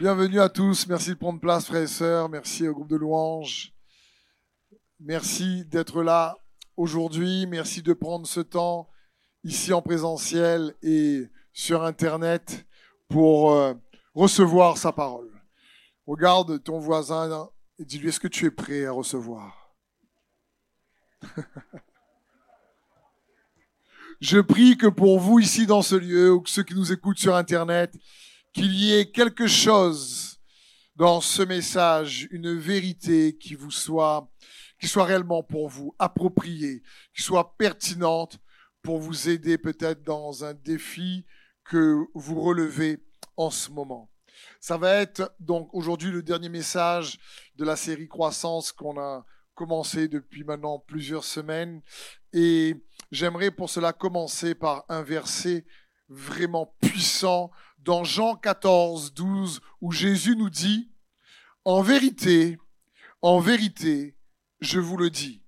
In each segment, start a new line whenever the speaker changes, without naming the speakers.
Bienvenue à tous. Merci de prendre place, frères et sœurs. Merci au groupe de louanges. Merci d'être là aujourd'hui. Merci de prendre ce temps ici en présentiel et sur Internet pour euh, recevoir sa parole. Regarde ton voisin et dis-lui, est-ce que tu es prêt à recevoir? Je prie que pour vous ici dans ce lieu ou que ceux qui nous écoutent sur Internet, qu'il y ait quelque chose dans ce message, une vérité qui vous soit, qui soit réellement pour vous appropriée, qui soit pertinente pour vous aider peut-être dans un défi que vous relevez en ce moment. Ça va être donc aujourd'hui le dernier message de la série Croissance qu'on a commencé depuis maintenant plusieurs semaines. Et j'aimerais pour cela commencer par un verset vraiment puissant dans Jean 14, 12, où Jésus nous dit, En vérité, en vérité, je vous le dis,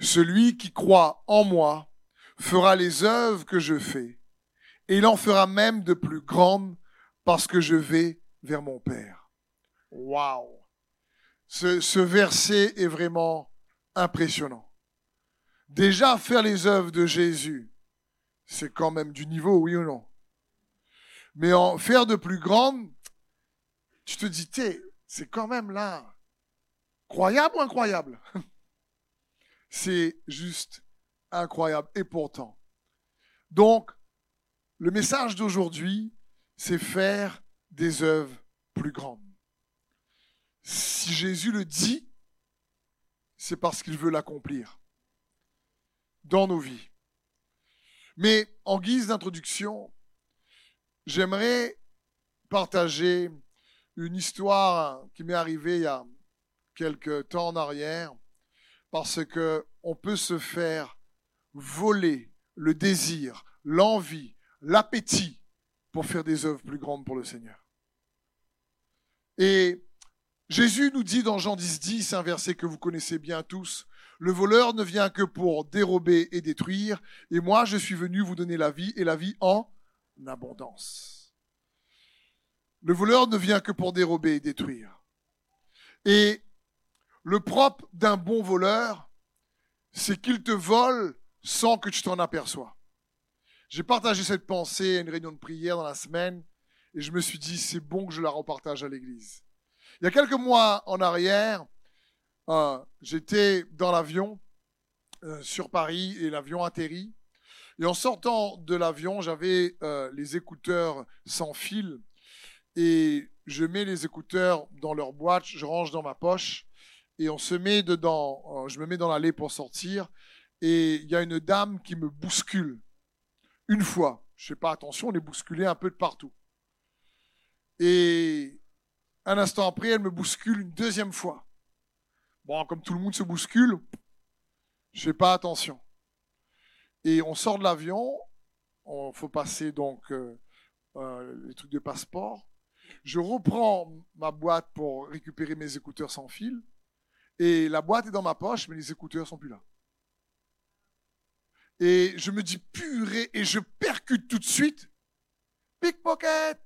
celui qui croit en moi fera les œuvres que je fais, et il en fera même de plus grandes parce que je vais vers mon Père. Waouh! Ce, ce verset est vraiment impressionnant. Déjà, faire les œuvres de Jésus, c'est quand même du niveau, oui ou non? Mais en faire de plus grandes, tu te dis, c'est quand même là. Croyable ou incroyable? C'est juste incroyable. Et pourtant. Donc, le message d'aujourd'hui, c'est faire des œuvres plus grandes. Si Jésus le dit, c'est parce qu'il veut l'accomplir dans nos vies. Mais en guise d'introduction, j'aimerais partager une histoire qui m'est arrivée il y a quelques temps en arrière, parce que on peut se faire voler le désir, l'envie, l'appétit pour faire des œuvres plus grandes pour le Seigneur. Et Jésus nous dit dans Jean 10, 10, un verset que vous connaissez bien tous, le voleur ne vient que pour dérober et détruire, et moi je suis venu vous donner la vie et la vie en abondance. Le voleur ne vient que pour dérober et détruire. Et le propre d'un bon voleur, c'est qu'il te vole sans que tu t'en aperçois. J'ai partagé cette pensée à une réunion de prière dans la semaine et je me suis dit, c'est bon que je la repartage à l'église. Il y a quelques mois en arrière, euh, j'étais dans l'avion euh, sur Paris et l'avion atterrit. Et en sortant de l'avion, j'avais euh, les écouteurs sans fil et je mets les écouteurs dans leur boîte, je range dans ma poche et on se met dedans. je me mets dans l'allée pour sortir et il y a une dame qui me bouscule une fois. Je sais pas, attention, on est bousculé un peu de partout. Et un instant après, elle me bouscule une deuxième fois. Bon, comme tout le monde se bouscule, je fais pas attention. Et on sort de l'avion, il faut passer donc euh, euh, les trucs de passeport. Je reprends ma boîte pour récupérer mes écouteurs sans fil. Et la boîte est dans ma poche, mais les écouteurs sont plus là. Et je me dis purée, et je percute tout de suite. Pickpocket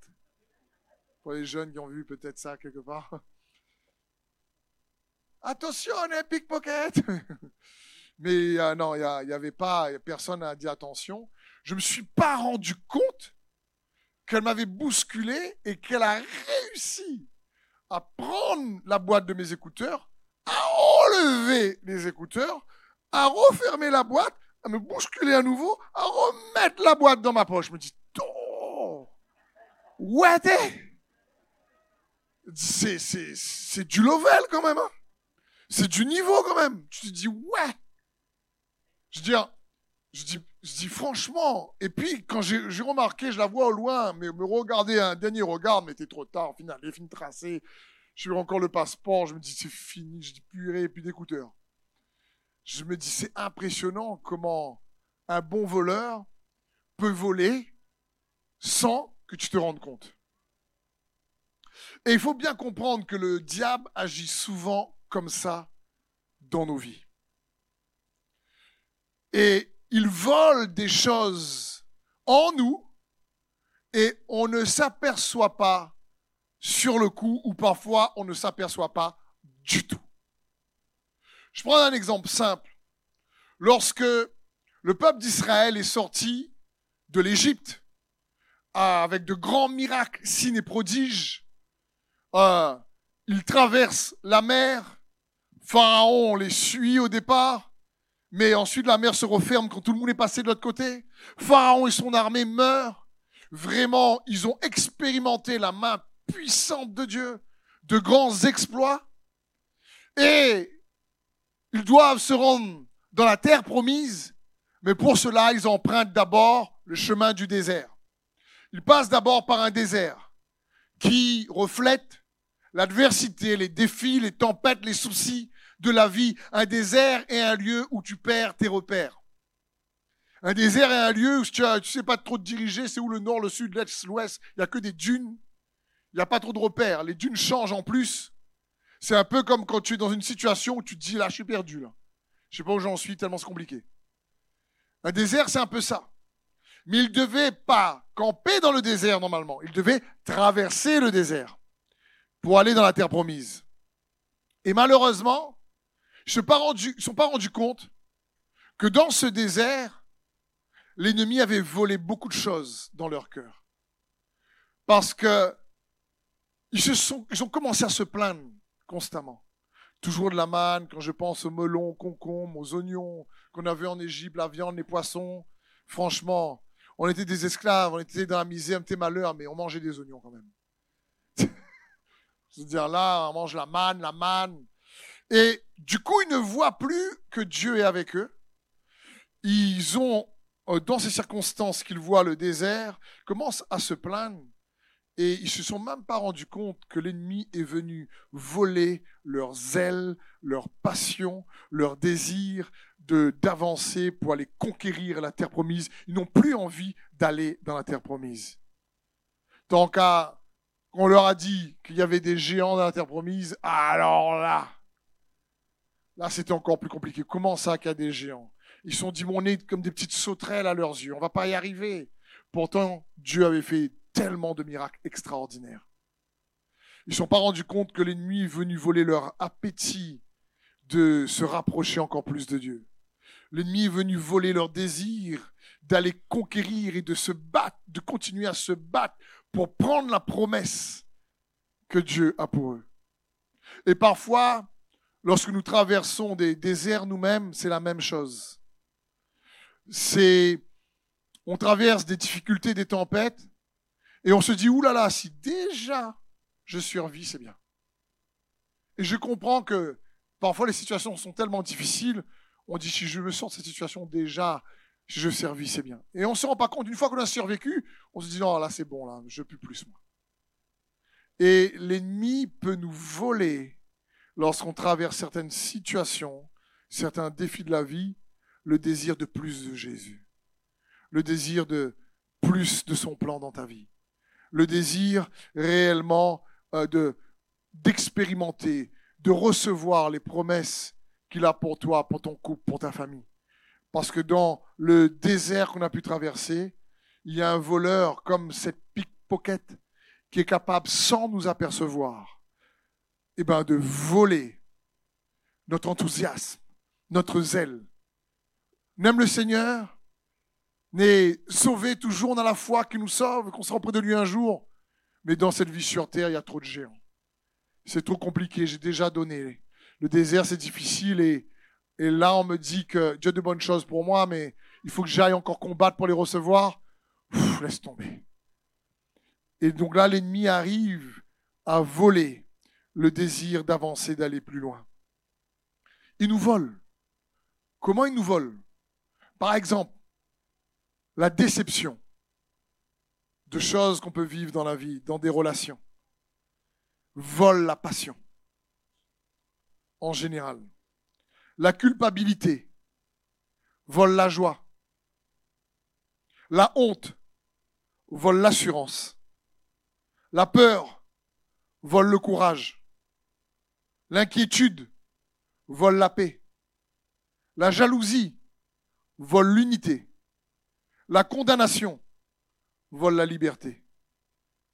Pour les jeunes qui ont vu peut-être ça quelque part. Attention, pickpocket Mais euh, non, il n'y avait pas, personne n'a dit attention. Je ne me suis pas rendu compte qu'elle m'avait bousculé et qu'elle a réussi à prendre la boîte de mes écouteurs, à enlever les écouteurs, à refermer la boîte, à me bousculer à nouveau, à remettre la boîte dans ma poche. Je me dis, oh, ouais, c'est, c'est, c'est du level quand même. Hein. C'est du niveau quand même. Tu te dis, ouais. Je dis, je dis, je dis franchement. Et puis, quand j'ai remarqué, je la vois au loin, mais me regarder un dernier regard, mais c'était trop tard. Au final, les films tracés. Je suis encore le passeport. Je me dis, c'est fini. Je dis, purée, plus d'écouteurs. Je me dis, c'est impressionnant comment un bon voleur peut voler sans que tu te rendes compte. Et il faut bien comprendre que le diable agit souvent comme ça dans nos vies. Et il vole des choses en nous et on ne s'aperçoit pas sur le coup ou parfois on ne s'aperçoit pas du tout. Je prends un exemple simple. Lorsque le peuple d'Israël est sorti de l'Égypte avec de grands miracles, signes et prodiges, euh, il traverse la mer, Pharaon les suit au départ, mais ensuite la mer se referme quand tout le monde est passé de l'autre côté. Pharaon et son armée meurent. Vraiment, ils ont expérimenté la main puissante de Dieu, de grands exploits. Et ils doivent se rendre dans la terre promise, mais pour cela, ils empruntent d'abord le chemin du désert. Ils passent d'abord par un désert qui reflète l'adversité, les défis, les tempêtes, les soucis de la vie. Un désert est un lieu où tu perds tes repères. Un désert est un lieu où tu ne sais pas trop te diriger, c'est où le nord, le sud, l'est, l'ouest. Il n'y a que des dunes. Il n'y a pas trop de repères. Les dunes changent en plus. C'est un peu comme quand tu es dans une situation où tu te dis là, je suis perdu là. Je sais pas où j'en suis, tellement c'est compliqué. Un désert, c'est un peu ça. Mais il ne devait pas camper dans le désert normalement. Il devait traverser le désert pour aller dans la terre promise. Et malheureusement, ils ne sont pas rendus compte que dans ce désert, l'ennemi avait volé beaucoup de choses dans leur cœur. Parce que ils, se sont, ils ont commencé à se plaindre constamment. Toujours de la manne, quand je pense aux melons, aux concombres, aux oignons qu'on avait en Égypte, la viande, les poissons. Franchement, on était des esclaves, on était dans la misère, un petit malheur, mais on mangeait des oignons quand même. C'est-à-dire là, on mange la manne, la manne. Et du coup, ils ne voient plus que Dieu est avec eux. Ils ont, euh, dans ces circonstances qu'ils voient le désert, commencent à se plaindre. Et ils se sont même pas rendus compte que l'ennemi est venu voler leur zèle, leur passion, leur désir d'avancer pour aller conquérir la terre promise. Ils n'ont plus envie d'aller dans la terre promise. Tant qu'à on leur a dit qu'il y avait des géants dans la terre promise, alors là, là c'était encore plus compliqué. Comment ça qu'il y a des géants? Ils sont dit, on est comme des petites sauterelles à leurs yeux, on va pas y arriver. Pourtant, Dieu avait fait tellement de miracles extraordinaires. Ils ne sont pas rendus compte que l'ennemi est venu voler leur appétit de se rapprocher encore plus de Dieu. L'ennemi est venu voler leur désir d'aller conquérir et de se battre, de continuer à se battre pour prendre la promesse que Dieu a pour eux. Et parfois, lorsque nous traversons des déserts nous-mêmes, c'est la même chose. C'est, on traverse des difficultés, des tempêtes, et on se dit, oulala, là là, si déjà je survis, c'est bien. Et je comprends que parfois les situations sont tellement difficiles, on dit, si je me sors de cette situation déjà, si je servis, c'est bien. Et on ne se rend pas compte, une fois qu'on a survécu, on se dit, non, là c'est bon, là, je peux plus moi. Et l'ennemi peut nous voler lorsqu'on traverse certaines situations, certains défis de la vie, le désir de plus de Jésus, le désir de plus de son plan dans ta vie, le désir réellement euh, de d'expérimenter, de recevoir les promesses qu'il a pour toi, pour ton couple, pour ta famille. Parce que dans le désert qu'on a pu traverser, il y a un voleur comme cette pickpocket qui est capable, sans nous apercevoir, eh ben, de voler notre enthousiasme, notre zèle. N'aime le Seigneur, n'est sauvé toujours dans la foi qui nous sauve, qu'on sera auprès de lui un jour. Mais dans cette vie sur terre, il y a trop de géants. C'est trop compliqué, j'ai déjà donné. Le désert, c'est difficile et et là, on me dit que Dieu a de bonnes choses pour moi, mais il faut que j'aille encore combattre pour les recevoir. laisse tomber. Et donc là, l'ennemi arrive à voler le désir d'avancer, d'aller plus loin. Il nous vole. Comment il nous vole Par exemple, la déception de choses qu'on peut vivre dans la vie, dans des relations, vole la passion en général. La culpabilité vole la joie. La honte vole l'assurance. La peur vole le courage. L'inquiétude vole la paix. La jalousie vole l'unité. La condamnation vole la liberté.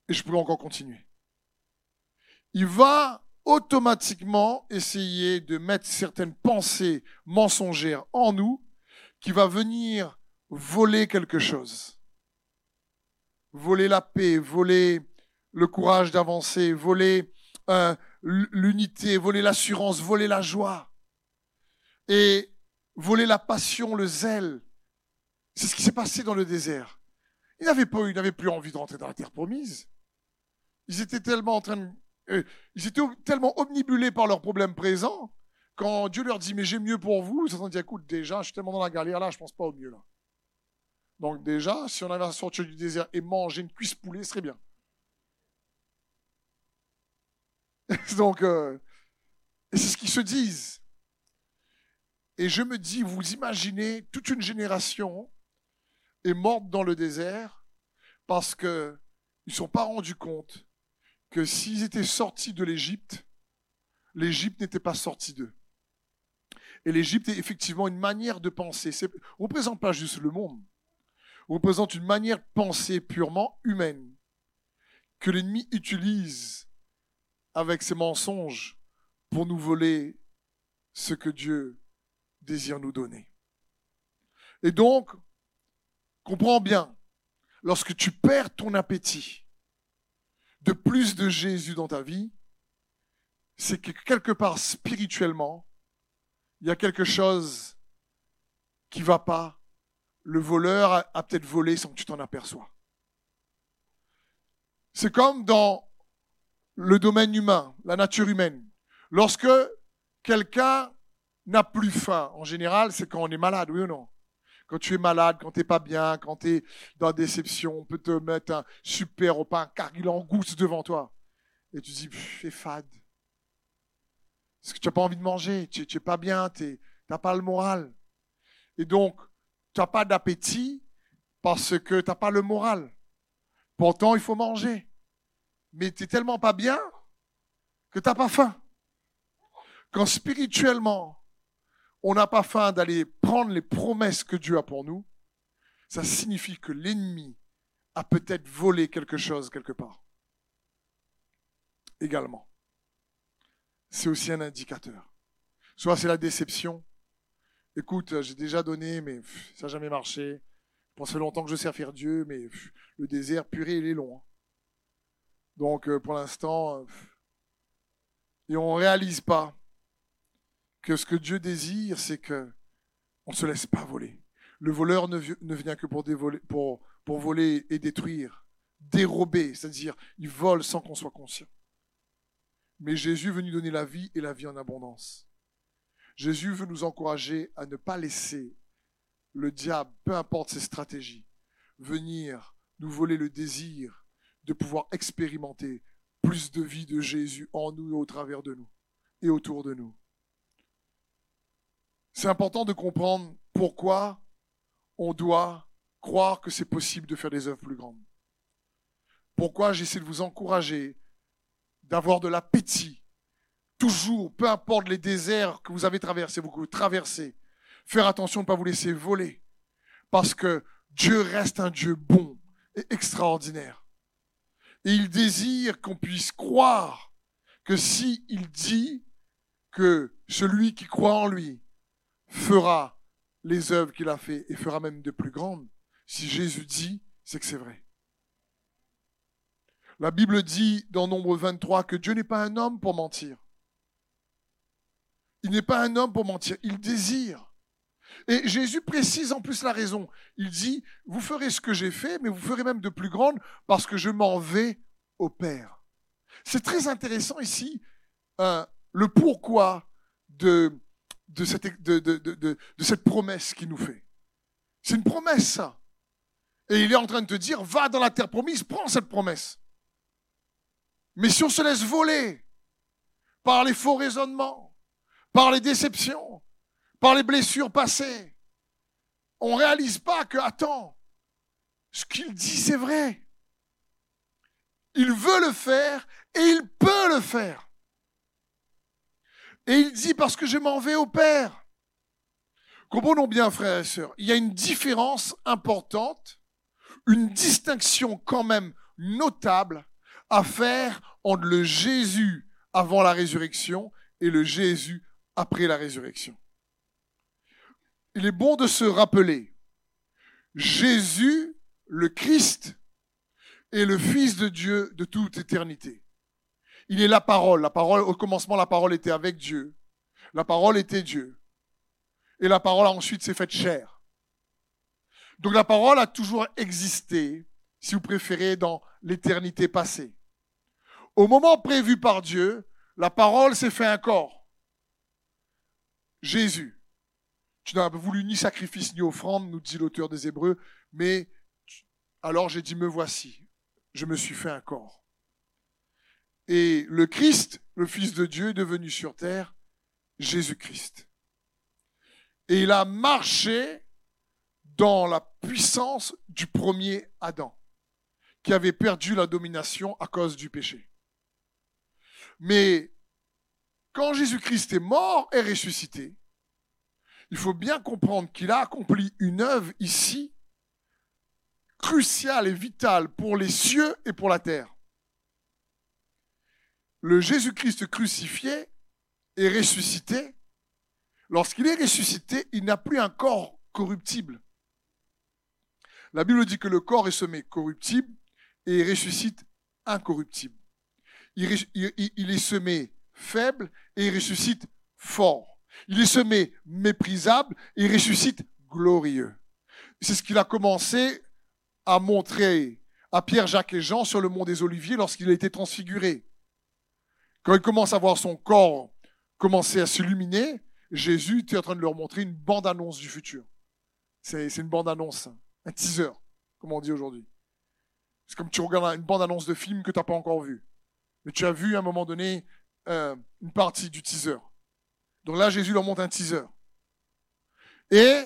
Et je pourrais encore continuer. il va automatiquement essayer de mettre certaines pensées mensongères en nous qui va venir voler quelque chose. Voler la paix, voler le courage d'avancer, voler l'unité, voler l'assurance, voler la joie et voler la passion, le zèle. C'est ce qui s'est passé dans le désert. Ils n'avaient pas, ils n'avaient plus envie de rentrer dans la terre promise. Ils étaient tellement en train de, euh, ils étaient tellement omnibulés par leurs problèmes présents quand Dieu leur dit mais j'ai mieux pour vous, ils se sont dit écoute déjà je suis tellement dans la galère là, je pense pas au mieux là. Donc déjà si on avait à sortir du désert et manger une cuisse poulet, ce serait bien. Donc euh, c'est ce qu'ils se disent. Et je me dis, vous imaginez, toute une génération est morte dans le désert parce qu'ils ne sont pas rendus compte que s'ils étaient sortis de l'Égypte, l'Égypte n'était pas sortie d'eux. Et l'Égypte est effectivement une manière de penser. On ne représente pas juste le monde. On représente une manière de penser purement humaine que l'ennemi utilise avec ses mensonges pour nous voler ce que Dieu désire nous donner. Et donc, comprends bien, lorsque tu perds ton appétit de plus de Jésus dans ta vie, c'est que quelque part spirituellement, il y a quelque chose qui va pas. Le voleur a, peut-être volé sans que tu t'en aperçois. C'est comme dans le domaine humain, la nature humaine. Lorsque quelqu'un n'a plus faim, en général, c'est quand on est malade, oui ou non? Quand tu es malade, quand tu n'es pas bien, quand tu es dans la déception, on peut te mettre un super repas, un carguilangousse devant toi. Et tu dis, c'est fade. Parce que tu n'as pas envie de manger, tu n'es pas bien, tu n'as pas le moral. Et donc, tu n'as pas d'appétit parce que tu n'as pas le moral. Pourtant, il faut manger. Mais tu tellement pas bien que tu n'as pas faim. Quand spirituellement, on n'a pas faim d'aller prendre les promesses que Dieu a pour nous, ça signifie que l'ennemi a peut-être volé quelque chose quelque part. Également c'est aussi un indicateur. Soit c'est la déception. Écoute, j'ai déjà donné, mais ça n'a jamais marché. Je fait longtemps que je faire Dieu, mais le désert puré, il est long. Hein. Donc, euh, pour l'instant, euh, et on ne réalise pas que ce que Dieu désire, c'est que on ne se laisse pas voler. Le voleur ne, vient que pour, pour, pour voler et détruire, dérober, c'est-à-dire il vole sans qu'on soit conscient. Mais Jésus veut nous donner la vie et la vie en abondance. Jésus veut nous encourager à ne pas laisser le diable, peu importe ses stratégies, venir nous voler le désir de pouvoir expérimenter plus de vie de Jésus en nous et au travers de nous et autour de nous. C'est important de comprendre pourquoi on doit croire que c'est possible de faire des œuvres plus grandes. Pourquoi j'essaie de vous encourager d'avoir de l'appétit. Toujours, peu importe les déserts que vous avez traversés, vous traversez, faire attention de ne pas vous laisser voler. Parce que Dieu reste un Dieu bon et extraordinaire. Et il désire qu'on puisse croire que si il dit que celui qui croit en lui fera les œuvres qu'il a fait et fera même de plus grandes, si Jésus dit, c'est que c'est vrai. La Bible dit dans Nombre 23 que Dieu n'est pas un homme pour mentir. Il n'est pas un homme pour mentir, il désire. Et Jésus précise en plus la raison. Il dit, vous ferez ce que j'ai fait, mais vous ferez même de plus grande parce que je m'en vais au Père. C'est très intéressant ici euh, le pourquoi de, cette, de cette promesse qu'il nous fait. C'est une promesse, ça. Et il est en train de te dire, va dans la terre promise, prends cette promesse. Mais si on se laisse voler par les faux raisonnements, par les déceptions, par les blessures passées, on ne réalise pas que, attends, ce qu'il dit, c'est vrai. Il veut le faire et il peut le faire. Et il dit parce que je m'en vais au Père. Comprenons bien, frères et sœurs, il y a une différence importante, une distinction quand même notable à faire entre le Jésus avant la résurrection et le Jésus après la résurrection. Il est bon de se rappeler, Jésus, le Christ, est le Fils de Dieu de toute éternité. Il est la parole. La parole, au commencement, la parole était avec Dieu. La parole était Dieu. Et la parole ensuite s'est faite chair. Donc la parole a toujours existé, si vous préférez, dans l'éternité passée. Au moment prévu par Dieu, la parole s'est fait un corps. Jésus. Tu n'as voulu ni sacrifice ni offrande, nous dit l'auteur des Hébreux, mais alors j'ai dit, me voici, je me suis fait un corps. Et le Christ, le Fils de Dieu, est devenu sur terre Jésus-Christ. Et il a marché dans la puissance du premier Adam, qui avait perdu la domination à cause du péché. Mais quand Jésus-Christ est mort et ressuscité, il faut bien comprendre qu'il a accompli une œuvre ici cruciale et vitale pour les cieux et pour la terre. Le Jésus-Christ crucifié est ressuscité. Lorsqu'il est ressuscité, il n'a plus un corps corruptible. La Bible dit que le corps est semé corruptible et il ressuscite incorruptible. Il, il est semé faible et il ressuscite fort. Il est semé méprisable et ressuscite glorieux. C'est ce qu'il a commencé à montrer à Pierre, Jacques et Jean sur le mont des Oliviers lorsqu'il a été transfiguré. Quand il commence à voir son corps commencer à s'illuminer, Jésus était en train de leur montrer une bande-annonce du futur. C'est une bande-annonce, un teaser, comme on dit aujourd'hui. C'est comme tu regardes une bande-annonce de film que tu n'as pas encore vu. Mais tu as vu à un moment donné euh, une partie du teaser. Donc là, Jésus leur montre un teaser. Et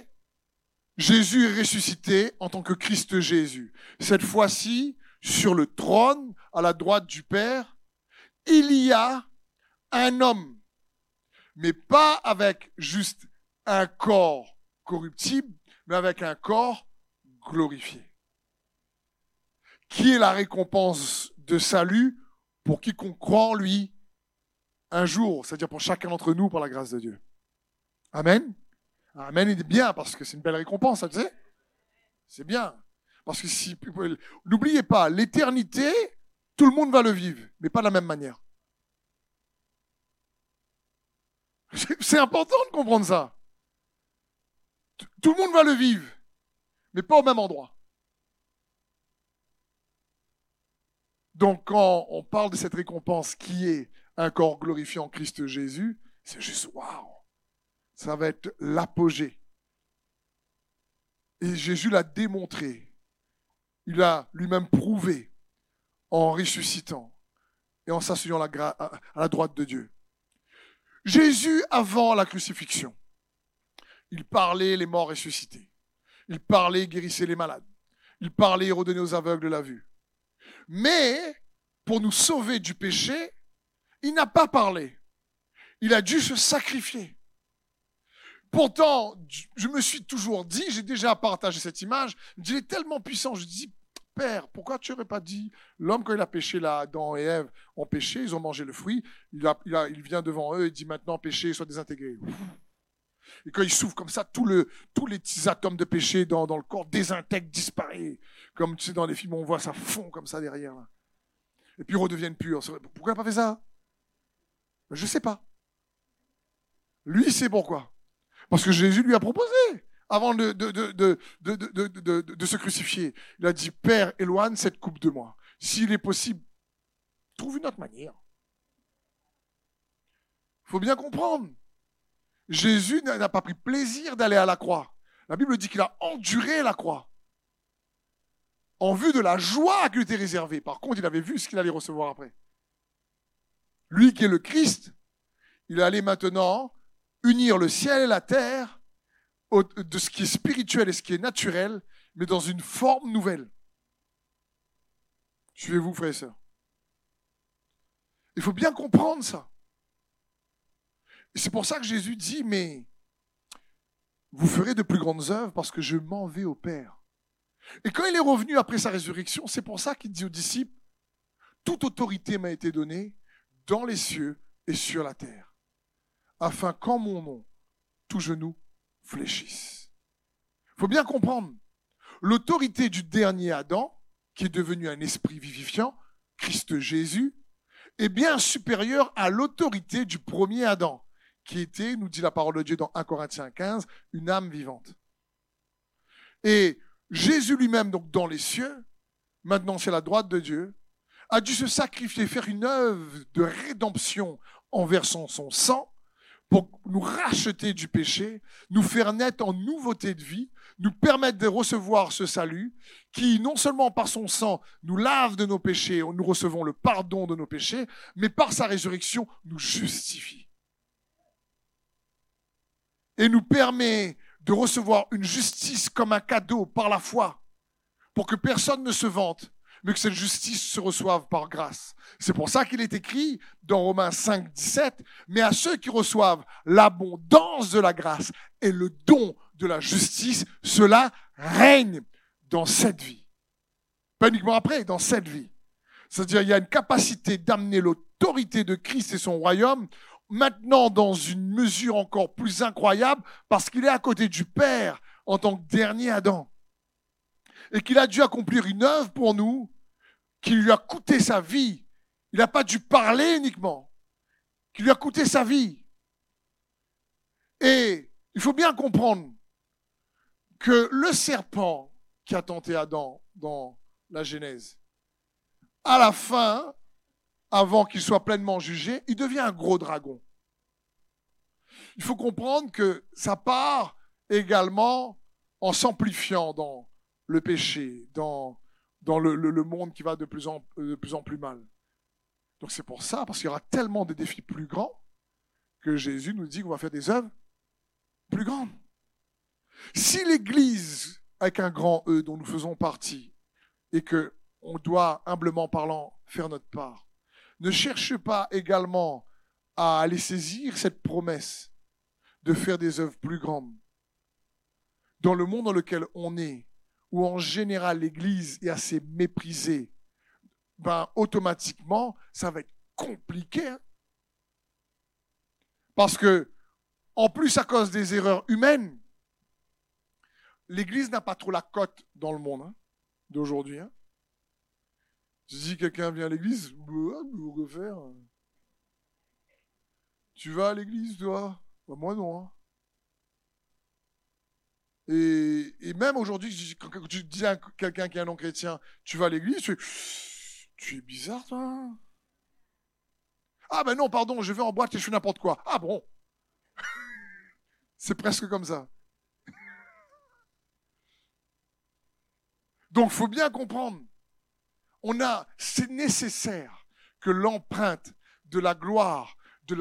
Jésus est ressuscité en tant que Christ Jésus. Cette fois-ci, sur le trône, à la droite du Père, il y a un homme, mais pas avec juste un corps corruptible, mais avec un corps glorifié. Qui est la récompense de salut pour quiconque croit en lui un jour, c'est-à-dire pour chacun d'entre nous, par la grâce de Dieu. Amen. Amen, il est bien parce que c'est une belle récompense, tu sais. C'est bien. Parce que si, n'oubliez pas, l'éternité, tout le monde va le vivre, mais pas de la même manière. C'est important de comprendre ça. Tout le monde va le vivre, mais pas au même endroit. Donc quand on parle de cette récompense qui est un corps glorifié en Christ Jésus, c'est juste waouh. Ça va être l'apogée. Et Jésus l'a démontré. Il a lui-même prouvé en ressuscitant et en s'asseyant à la droite de Dieu. Jésus, avant la crucifixion, il parlait les morts ressuscités. Il parlait, guérissait les malades. Il parlait redonnait aux aveugles la vue. Mais, pour nous sauver du péché, il n'a pas parlé. Il a dû se sacrifier. Pourtant, je me suis toujours dit, j'ai déjà partagé cette image, il est tellement puissant, je dis, Père, pourquoi tu n'aurais pas dit, l'homme quand il a péché là, Adam et Ève ont péché, ils ont mangé le fruit, il, vient devant eux et dit maintenant péché soit désintégré. Et quand il souffre comme ça, tous les petits atomes de péché dans, le corps désintègrent, disparaissent. Comme tu sais, dans les films, on voit ça fond comme ça derrière. Et puis redeviennent purs. Pourquoi il n'a pas fait ça? Je ne sais pas. Lui, sait pourquoi. Parce que Jésus lui a proposé, avant de, de, de, se crucifier. Il a dit, Père, éloigne cette coupe de moi. S'il est possible, trouve une autre manière. Il faut bien comprendre. Jésus n'a pas pris plaisir d'aller à la croix. La Bible dit qu'il a enduré la croix. En vue de la joie qui lui était réservée. Par contre, il avait vu ce qu'il allait recevoir après. Lui qui est le Christ, il allait maintenant unir le ciel et la terre de ce qui est spirituel et ce qui est naturel, mais dans une forme nouvelle. Suivez-vous, frères et sœurs. Il faut bien comprendre ça. C'est pour ça que Jésus dit, mais vous ferez de plus grandes œuvres parce que je m'en vais au Père. Et quand il est revenu après sa résurrection, c'est pour ça qu'il dit aux disciples, toute autorité m'a été donnée dans les cieux et sur la terre, afin qu'en mon nom, tout genou fléchisse. Il faut bien comprendre, l'autorité du dernier Adam, qui est devenu un esprit vivifiant, Christ Jésus, est bien supérieure à l'autorité du premier Adam, qui était, nous dit la parole de Dieu dans 1 Corinthiens 15, une âme vivante. Et Jésus lui-même, donc dans les cieux, maintenant c'est la droite de Dieu, a dû se sacrifier, faire une œuvre de rédemption en versant son sang pour nous racheter du péché, nous faire naître en nouveauté de vie, nous permettre de recevoir ce salut qui, non seulement par son sang, nous lave de nos péchés, nous recevons le pardon de nos péchés, mais par sa résurrection, nous justifie. Et nous permet de recevoir une justice comme un cadeau par la foi, pour que personne ne se vante, mais que cette justice se reçoive par grâce. C'est pour ça qu'il est écrit dans Romains 5, 17, mais à ceux qui reçoivent l'abondance de la grâce et le don de la justice, cela règne dans cette vie. Pas uniquement après, dans cette vie. C'est-à-dire, il y a une capacité d'amener l'autorité de Christ et son royaume maintenant dans une mesure encore plus incroyable parce qu'il est à côté du Père en tant que dernier Adam. Et qu'il a dû accomplir une œuvre pour nous qui lui a coûté sa vie. Il n'a pas dû parler uniquement, qui lui a coûté sa vie. Et il faut bien comprendre que le serpent qui a tenté Adam dans la Genèse, à la fin, avant qu'il soit pleinement jugé, il devient un gros dragon. Il faut comprendre que ça part également en s'amplifiant dans le péché, dans dans le, monde qui va de plus, en, de plus en plus mal. Donc c'est pour ça, parce qu'il y aura tellement de défis plus grands, que Jésus nous dit qu'on va faire des œuvres plus grandes. Si l'Église, avec un grand E dont nous faisons partie, et que on doit, humblement parlant, faire notre part, ne cherche pas également à aller saisir cette promesse de faire des œuvres plus grandes. Dans le monde dans lequel on est, où en général l'Église est assez méprisée, ben, automatiquement, ça va être compliqué. Hein. Parce que, en plus, à cause des erreurs humaines, l'Église n'a pas trop la cote dans le monde hein, d'aujourd'hui. Hein. Si quelqu'un vient à l'église, bah, faire? Tu vas à l'église, toi? Bah, Moi, non. Et, même aujourd'hui, quand tu dis à quelqu'un qui est un non-chrétien, tu vas à l'église, tu, es bizarre, toi. Ah ben non, pardon, je vais en boîte et je fais n'importe quoi. Ah bon C'est presque comme ça. Donc, faut bien comprendre. On a, c'est nécessaire que l'empreinte de la gloire, de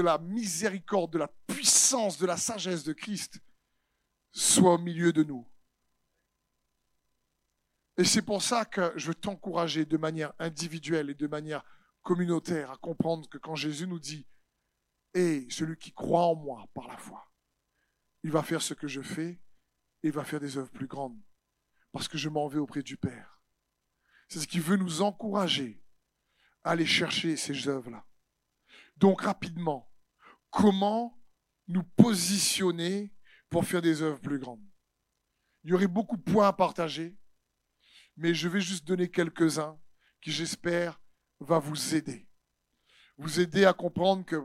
la miséricorde, de la puissance, de la sagesse de Christ soit au milieu de nous. Et c'est pour ça que je veux t'encourager de manière individuelle et de manière communautaire à comprendre que quand Jésus nous dit Et celui qui croit en moi par la foi, il va faire ce que je fais et il va faire des œuvres plus grandes parce que je m'en vais auprès du Père. C'est ce qui veut nous encourager à aller chercher ces œuvres-là. Donc rapidement, comment nous positionner pour faire des œuvres plus grandes. Il y aurait beaucoup de points à partager, mais je vais juste donner quelques-uns qui, j'espère, va vous aider. Vous aider à comprendre que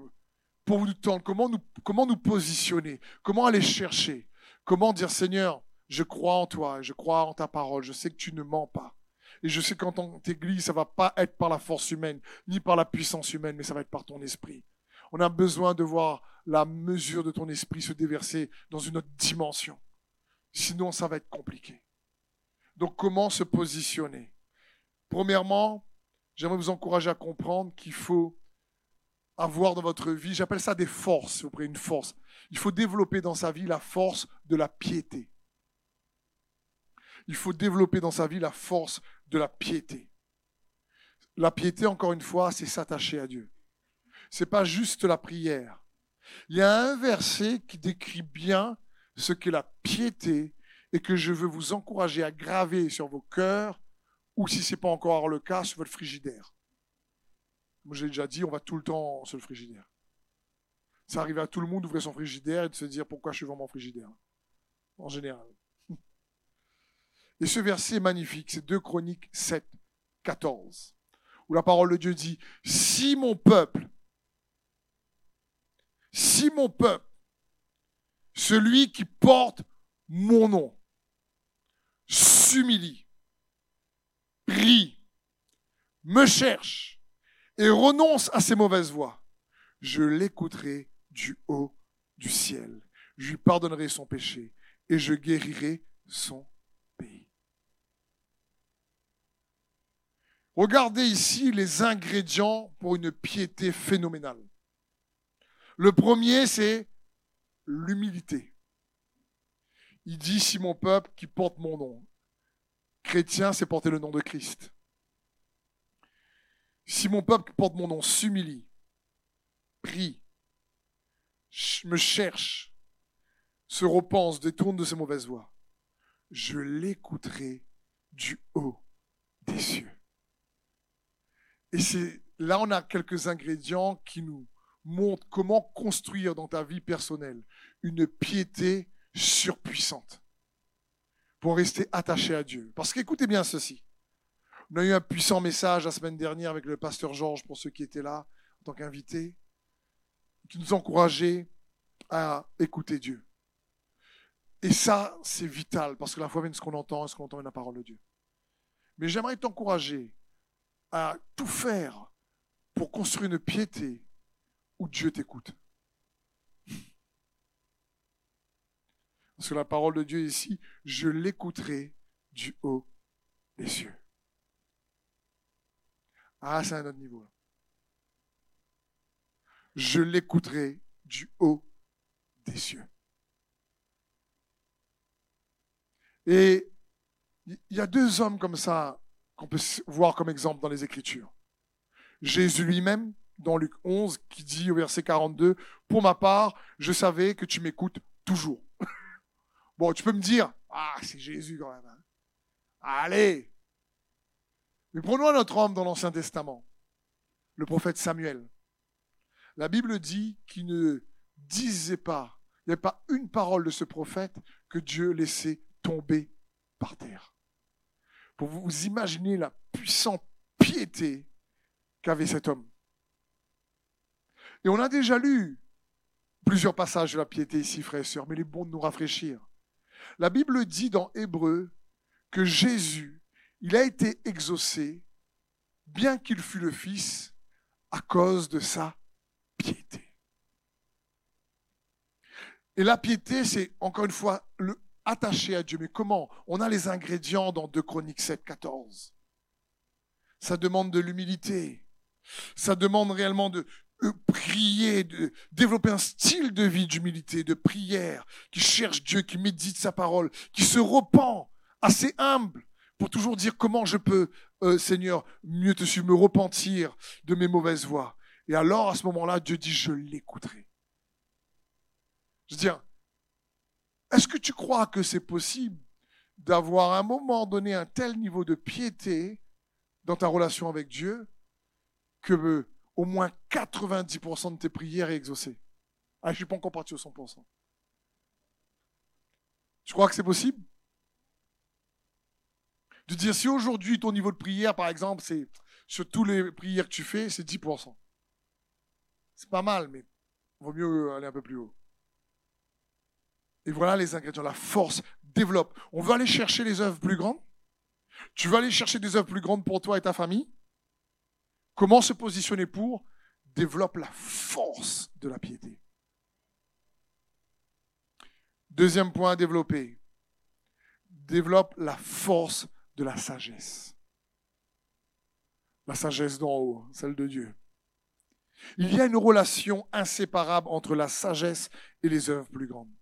pour vous tendre, comment nous, comment nous positionner, comment aller chercher, comment dire Seigneur, je crois en toi, je crois en ta parole, je sais que tu ne mens pas. Et je sais qu'en tant qu'Église, ça va pas être par la force humaine, ni par la puissance humaine, mais ça va être par ton esprit. On a besoin de voir la mesure de ton esprit se déverser dans une autre dimension. Sinon, ça va être compliqué. Donc, comment se positionner? Premièrement, j'aimerais vous encourager à comprendre qu'il faut avoir dans votre vie, j'appelle ça des forces, vous prenez une force. Il faut développer dans sa vie la force de la piété. Il faut développer dans sa vie la force de la piété. La piété, encore une fois, c'est s'attacher à Dieu. C'est pas juste la prière. Il y a un verset qui décrit bien ce qu'est la piété et que je veux vous encourager à graver sur vos cœurs ou si ce n'est pas encore le cas, sur votre frigidaire. Moi, j'ai déjà dit, on va tout le temps sur le frigidaire. Ça arrive à tout le monde d'ouvrir son frigidaire et de se dire pourquoi je suis vraiment frigidaire. En général. Et ce verset est magnifique, c'est 2 Chroniques 7, 14, où la parole de Dieu dit, si mon peuple, si mon peuple, celui qui porte mon nom, s'humilie, prie, me cherche et renonce à ses mauvaises voies, je l'écouterai du haut du ciel. Je lui pardonnerai son péché et je guérirai son pays. Regardez ici les ingrédients pour une piété phénoménale. Le premier, c'est l'humilité. Il dit, si mon peuple qui porte mon nom, chrétien, c'est porter le nom de Christ. Si mon peuple qui porte mon nom s'humilie, prie, me cherche, se repense, détourne de ses mauvaises voies, je l'écouterai du haut des cieux. Et c'est là on a quelques ingrédients qui nous montrent comment construire dans ta vie personnelle une piété surpuissante pour rester attaché à Dieu. Parce qu'écoutez bien ceci. On a eu un puissant message la semaine dernière avec le pasteur Georges pour ceux qui étaient là en tant qu'invités, qui nous encourageait à écouter Dieu. Et ça, c'est vital, parce que la foi vient de ce qu'on entend, ce qu'on entend est la parole de Dieu. Mais j'aimerais t'encourager à tout faire pour construire une piété où Dieu t'écoute. Parce que la parole de Dieu ici, je l'écouterai du haut des cieux. Ah, c'est un autre niveau. Je l'écouterai du haut des cieux. Et il y a deux hommes comme ça qu'on peut voir comme exemple dans les Écritures. Jésus lui-même, dans Luc 11, qui dit au verset 42, Pour ma part, je savais que tu m'écoutes toujours. bon, tu peux me dire, ah, c'est Jésus quand même. Hein. Allez. Mais prenons un autre homme dans l'Ancien Testament, le prophète Samuel. La Bible dit qu'il ne disait pas, il n'y avait pas une parole de ce prophète que Dieu laissait tomber par terre. Pour vous imaginer la puissante piété qu'avait cet homme. Et on a déjà lu plusieurs passages de la piété ici, frères et sœurs, mais il est bon de nous rafraîchir. La Bible dit dans Hébreu que Jésus, il a été exaucé, bien qu'il fût le Fils, à cause de sa piété. Et la piété, c'est encore une fois le attaché à Dieu. Mais comment? On a les ingrédients dans 2 Chroniques 7, 14. Ça demande de l'humilité. Ça demande réellement de prier, de développer un style de vie d'humilité, de prière, qui cherche Dieu, qui médite sa parole, qui se repent, assez humble, pour toujours dire comment je peux, euh, Seigneur, mieux te suivre, me repentir de mes mauvaises voies. Et alors, à ce moment-là, Dieu dit, je l'écouterai. Je veux dire, est-ce que tu crois que c'est possible d'avoir à un moment donné un tel niveau de piété dans ta relation avec Dieu que au moins 90% de tes prières est exaucées Ah, je ne suis pas encore parti au 100%. Tu crois que c'est possible? De dire si aujourd'hui ton niveau de prière, par exemple, c'est sur tous les prières que tu fais, c'est 10%. C'est pas mal, mais vaut mieux aller un peu plus haut. Et voilà les ingrédients. La force développe. On veut aller chercher les œuvres plus grandes. Tu veux aller chercher des œuvres plus grandes pour toi et ta famille. Comment se positionner pour? Développe la force de la piété. Deuxième point à développer. Développe la force de la sagesse. La sagesse d'en haut, celle de Dieu. Il y a une relation inséparable entre la sagesse et les œuvres plus grandes.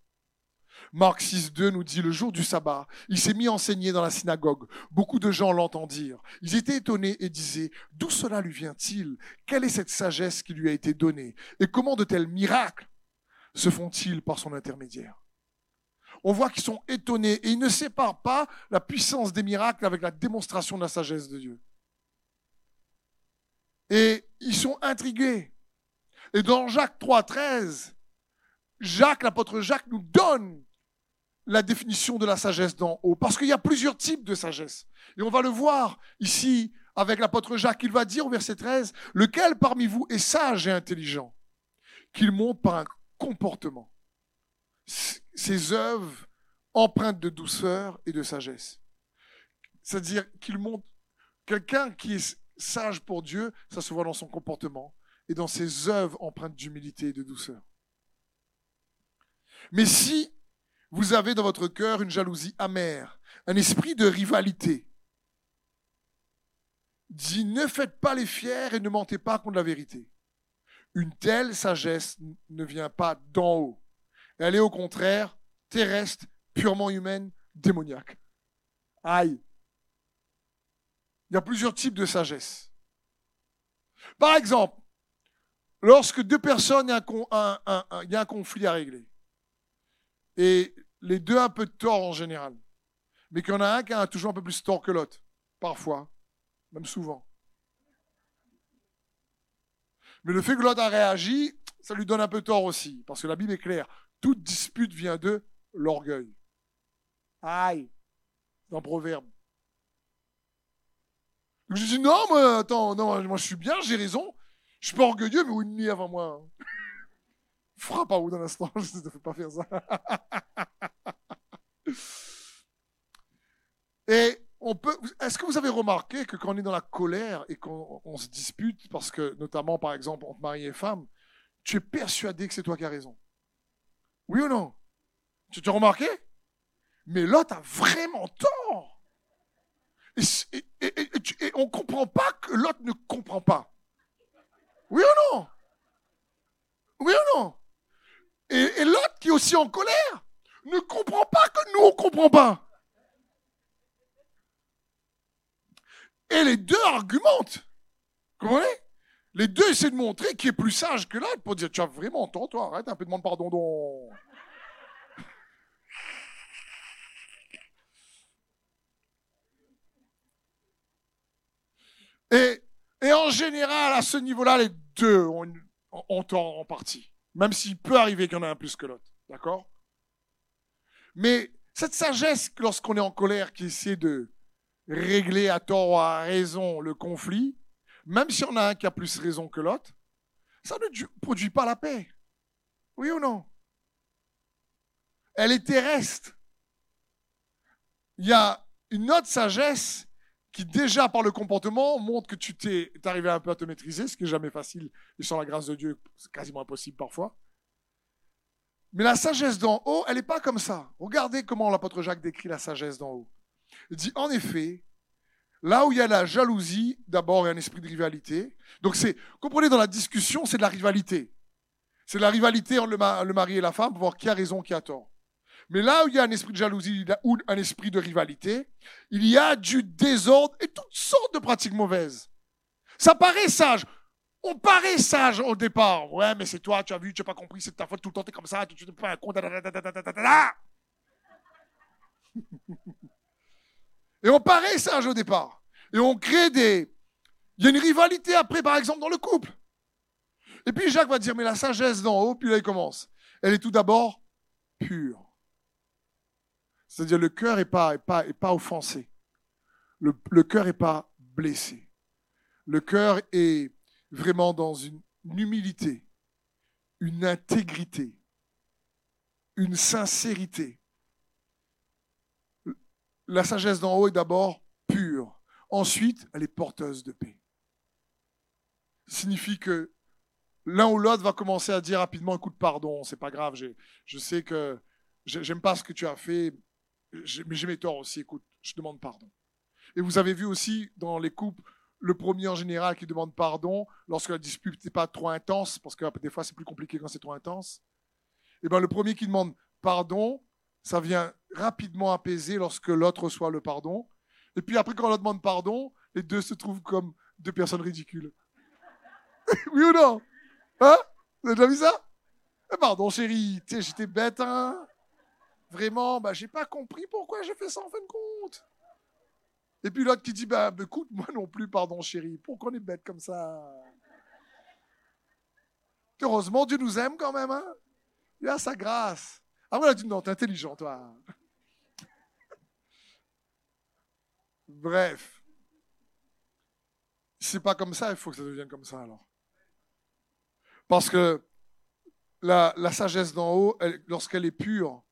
Marc 6, 2 nous dit, le jour du sabbat, il s'est mis à enseigner dans la synagogue. Beaucoup de gens l'entendirent. Ils étaient étonnés et disaient, d'où cela lui vient-il? Quelle est cette sagesse qui lui a été donnée? Et comment de tels miracles se font-ils par son intermédiaire? On voit qu'ils sont étonnés et ils ne séparent pas la puissance des miracles avec la démonstration de la sagesse de Dieu. Et ils sont intrigués. Et dans Jacques 3, 13, Jacques, l'apôtre Jacques, nous donne la définition de la sagesse d'en haut. Parce qu'il y a plusieurs types de sagesse. Et on va le voir ici avec l'apôtre Jacques. Il va dire au verset 13, lequel parmi vous est sage et intelligent? Qu'il montre par un comportement. Ses œuvres empreintes de douceur et de sagesse. C'est-à-dire qu'il montre quelqu'un qui est sage pour Dieu, ça se voit dans son comportement et dans ses œuvres empreintes d'humilité et de douceur. Mais si vous avez dans votre cœur une jalousie amère, un esprit de rivalité, dit ne faites pas les fiers et ne mentez pas contre la vérité. Une telle sagesse ne vient pas d'en haut. Elle est au contraire terrestre, purement humaine, démoniaque. Aïe. Il y a plusieurs types de sagesse. Par exemple, lorsque deux personnes, il y a un conflit à régler, et les deux un peu de tort en général, mais qu'il y en a un qui a toujours un peu plus tort que l'autre, parfois, même souvent. Mais le fait que l'autre a réagi, ça lui donne un peu tort aussi, parce que la Bible est claire. Toute dispute vient de l'orgueil. Aïe, dans Proverbe. Je dis non, mais attends, non, moi je suis bien, j'ai raison. Je suis pas orgueilleux, mais une nuit avant moi. Hein. Frappe à où dans l'instant, je ne fais pas faire ça. Et on peut. Est-ce que vous avez remarqué que quand on est dans la colère et qu'on se dispute, parce que notamment par exemple entre mari et femme, tu es persuadé que c'est toi qui as raison? Oui ou non? Tu t'as remarqué? Mais l'autre a vraiment tort. Et, on ne comprend pas que l'autre ne comprend pas. Oui ou non? Oui ou non? Et, l'autre qui est aussi en colère ne comprend pas que nous, on ne comprend pas. Et les deux argumentent. Vous comprenez? Les deux essaient de montrer qui est plus sage que l'autre pour dire Tu as vraiment tort, toi, arrête un peu, demande pardon. Et, en général, à ce niveau-là, les deux ont, ont tort en partie. Même s'il peut arriver qu'il y en ait un plus que l'autre. D'accord? Mais cette sagesse, lorsqu'on est en colère, qui essaie de régler à tort ou à raison le conflit, même si on a un qui a plus raison que l'autre, ça ne produit pas la paix. Oui ou non? Elle est terrestre. Il y a une autre sagesse qui déjà par le comportement montre que tu t'es arrivé un peu à te maîtriser, ce qui n'est jamais facile, et sans la grâce de Dieu, c'est quasiment impossible parfois. Mais la sagesse d'en haut, elle n'est pas comme ça. Regardez comment l'apôtre Jacques décrit la sagesse d'en haut. Il dit, en effet, là où il y a la jalousie, d'abord, il y a un esprit de rivalité. Donc c'est, comprenez, dans la discussion, c'est de la rivalité. C'est de la rivalité entre le mari et la femme pour voir qui a raison, qui a tort. Mais là où il y a un esprit de jalousie ou un esprit de rivalité, il y a du désordre et toutes sortes de pratiques mauvaises. Ça paraît sage. On paraît sage au départ. Ouais, mais c'est toi, tu as vu, tu n'as pas compris, c'est ta faute, tout le temps, tu comme ça, tu ne pas un compte. Et on paraît sage au départ. Et on crée des. Il y a une rivalité après, par exemple, dans le couple. Et puis Jacques va dire, mais la sagesse d'en haut, puis là il commence. Elle est tout d'abord pure. C'est-à-dire le cœur n'est pas, est pas, est pas offensé. Le, le cœur n'est pas blessé. Le cœur est vraiment dans une, humilité, une intégrité, une sincérité. La sagesse d'en haut est d'abord pure. Ensuite, elle est porteuse de paix. Ça signifie que l'un ou l'autre va commencer à dire rapidement, écoute, pardon, c'est pas grave, je sais que j'aime pas ce que tu as fait, mais j'ai mes torts aussi, écoute, je demande pardon. Et vous avez vu aussi dans les couples, le premier en général qui demande pardon lorsque la dispute n'est pas trop intense, parce que des fois c'est plus compliqué quand c'est trop intense. Et eh bien le premier qui demande pardon, ça vient rapidement apaiser lorsque l'autre reçoit le pardon. Et puis après, quand on demande pardon, les deux se trouvent comme deux personnes ridicules. oui ou non? Hein? Vous avez déjà vu ça? Eh, Pardon chérie, j'étais bête, hein? Vraiment, bah, j'ai pas compris pourquoi j'ai fait ça en fin de compte. Et puis l'autre qui dit, bah, bah, écoute, moi non plus, pardon chérie, pourquoi on est bête comme ça Heureusement, Dieu nous aime quand même. Hein il a sa grâce. Ah, voilà, dit, non, intelligent, toi. Bref. C'est pas comme ça, il faut que ça devienne comme ça alors. Parce que la, sagesse d'en haut, lorsqu'elle est pure,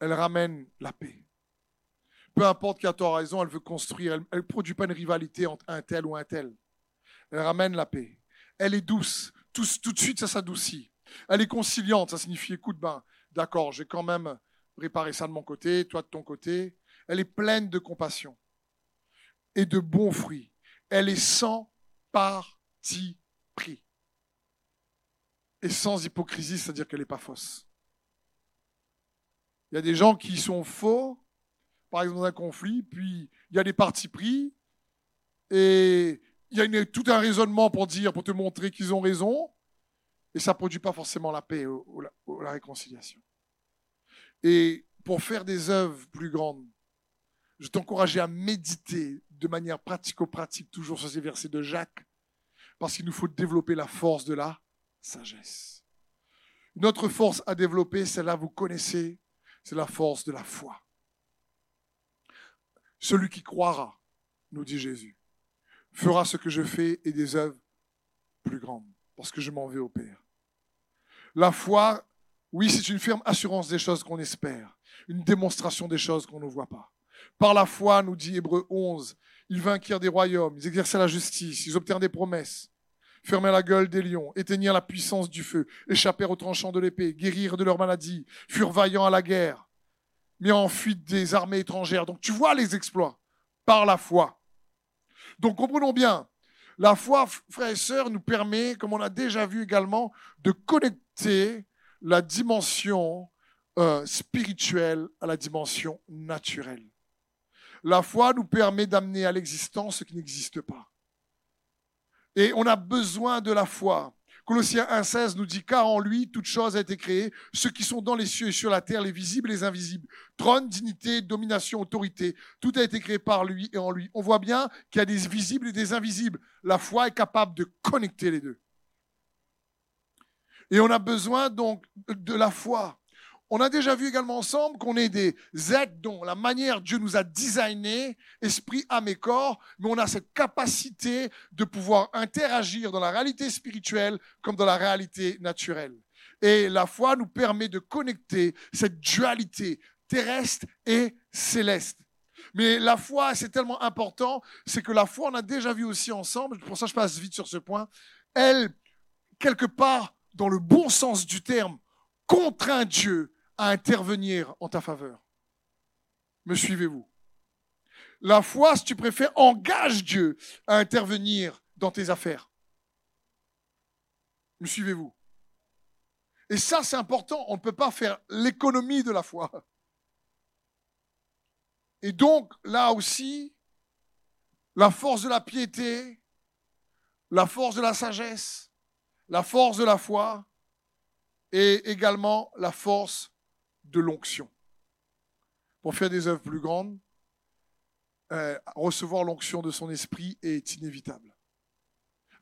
elle ramène la paix. Peu importe qui a tort raison, elle veut construire. Elle ne produit pas une rivalité entre un tel ou un tel. Elle ramène la paix. Elle est douce. Tout, de suite, ça s'adoucit. Elle est conciliante. Ça signifie, écoute, ben, d'accord, j'ai quand même réparé ça de mon côté, toi de ton côté. Elle est pleine de compassion et de bons fruits. Elle est sans parti pris. Et sans hypocrisie, c'est-à-dire qu'elle n'est pas fausse. Il y a des gens qui sont faux, par exemple dans un conflit, puis il y a des partis pris, et il y a tout un raisonnement pour dire, pour te montrer qu'ils ont raison, et ça ne produit pas forcément la paix ou, la, réconciliation. Et pour faire des œuvres plus grandes, je t'encourage à méditer de manière pratico-pratique toujours sur ces versets de Jacques, parce qu'il nous faut développer la force de la sagesse. Une autre force à développer, celle-là, vous connaissez, c'est la force de la foi. Celui qui croira, nous dit Jésus, fera ce que je fais et des œuvres plus grandes, parce que je m'en vais au Père. La foi, oui, c'est une ferme assurance des choses qu'on espère, une démonstration des choses qu'on ne voit pas. Par la foi, nous dit Hébreu 11, ils vainquirent des royaumes, ils exerçaient la justice, ils obtinrent des promesses, fermèrent la gueule des lions, éteignirent la puissance du feu, échappèrent au tranchant de l'épée, guérirent de leur maladie, furent vaillants à la guerre, mis en fuite des armées étrangères. Donc tu vois les exploits par la foi. Donc comprenons bien, la foi, frères et sœurs, nous permet, comme on a déjà vu également, de connecter la dimension euh, spirituelle à la dimension naturelle. La foi nous permet d'amener à l'existence ce qui n'existe pas. Et on a besoin de la foi Colossiens 1,16 nous dit car en lui toute chose a été créée, ceux qui sont dans les cieux et sur la terre, les visibles et les invisibles. Trône, dignité, domination, autorité, tout a été créé par lui et en lui. On voit bien qu'il y a des visibles et des invisibles. La foi est capable de connecter les deux. Et on a besoin donc de la foi. On a déjà vu également ensemble qu'on est des êtres dont la manière Dieu nous a designé, esprit, âme et corps, mais on a cette capacité de pouvoir interagir dans la réalité spirituelle comme dans la réalité naturelle. Et la foi nous permet de connecter cette dualité terrestre et céleste. Mais la foi, c'est tellement important, c'est que la foi, on a déjà vu aussi ensemble, pour ça je passe vite sur ce point, elle, quelque part, dans le bon sens du terme, contraint Dieu à intervenir en ta faveur. Me suivez-vous? La foi, si tu préfères, engage Dieu à intervenir dans tes affaires. Me suivez-vous? Et ça, c'est important. On ne peut pas faire l'économie de la foi. Et donc, là aussi, la force de la piété, la force de la sagesse, la force de la foi et également la force de l'onction. Pour faire des œuvres plus grandes, euh, recevoir l'onction de son esprit est inévitable.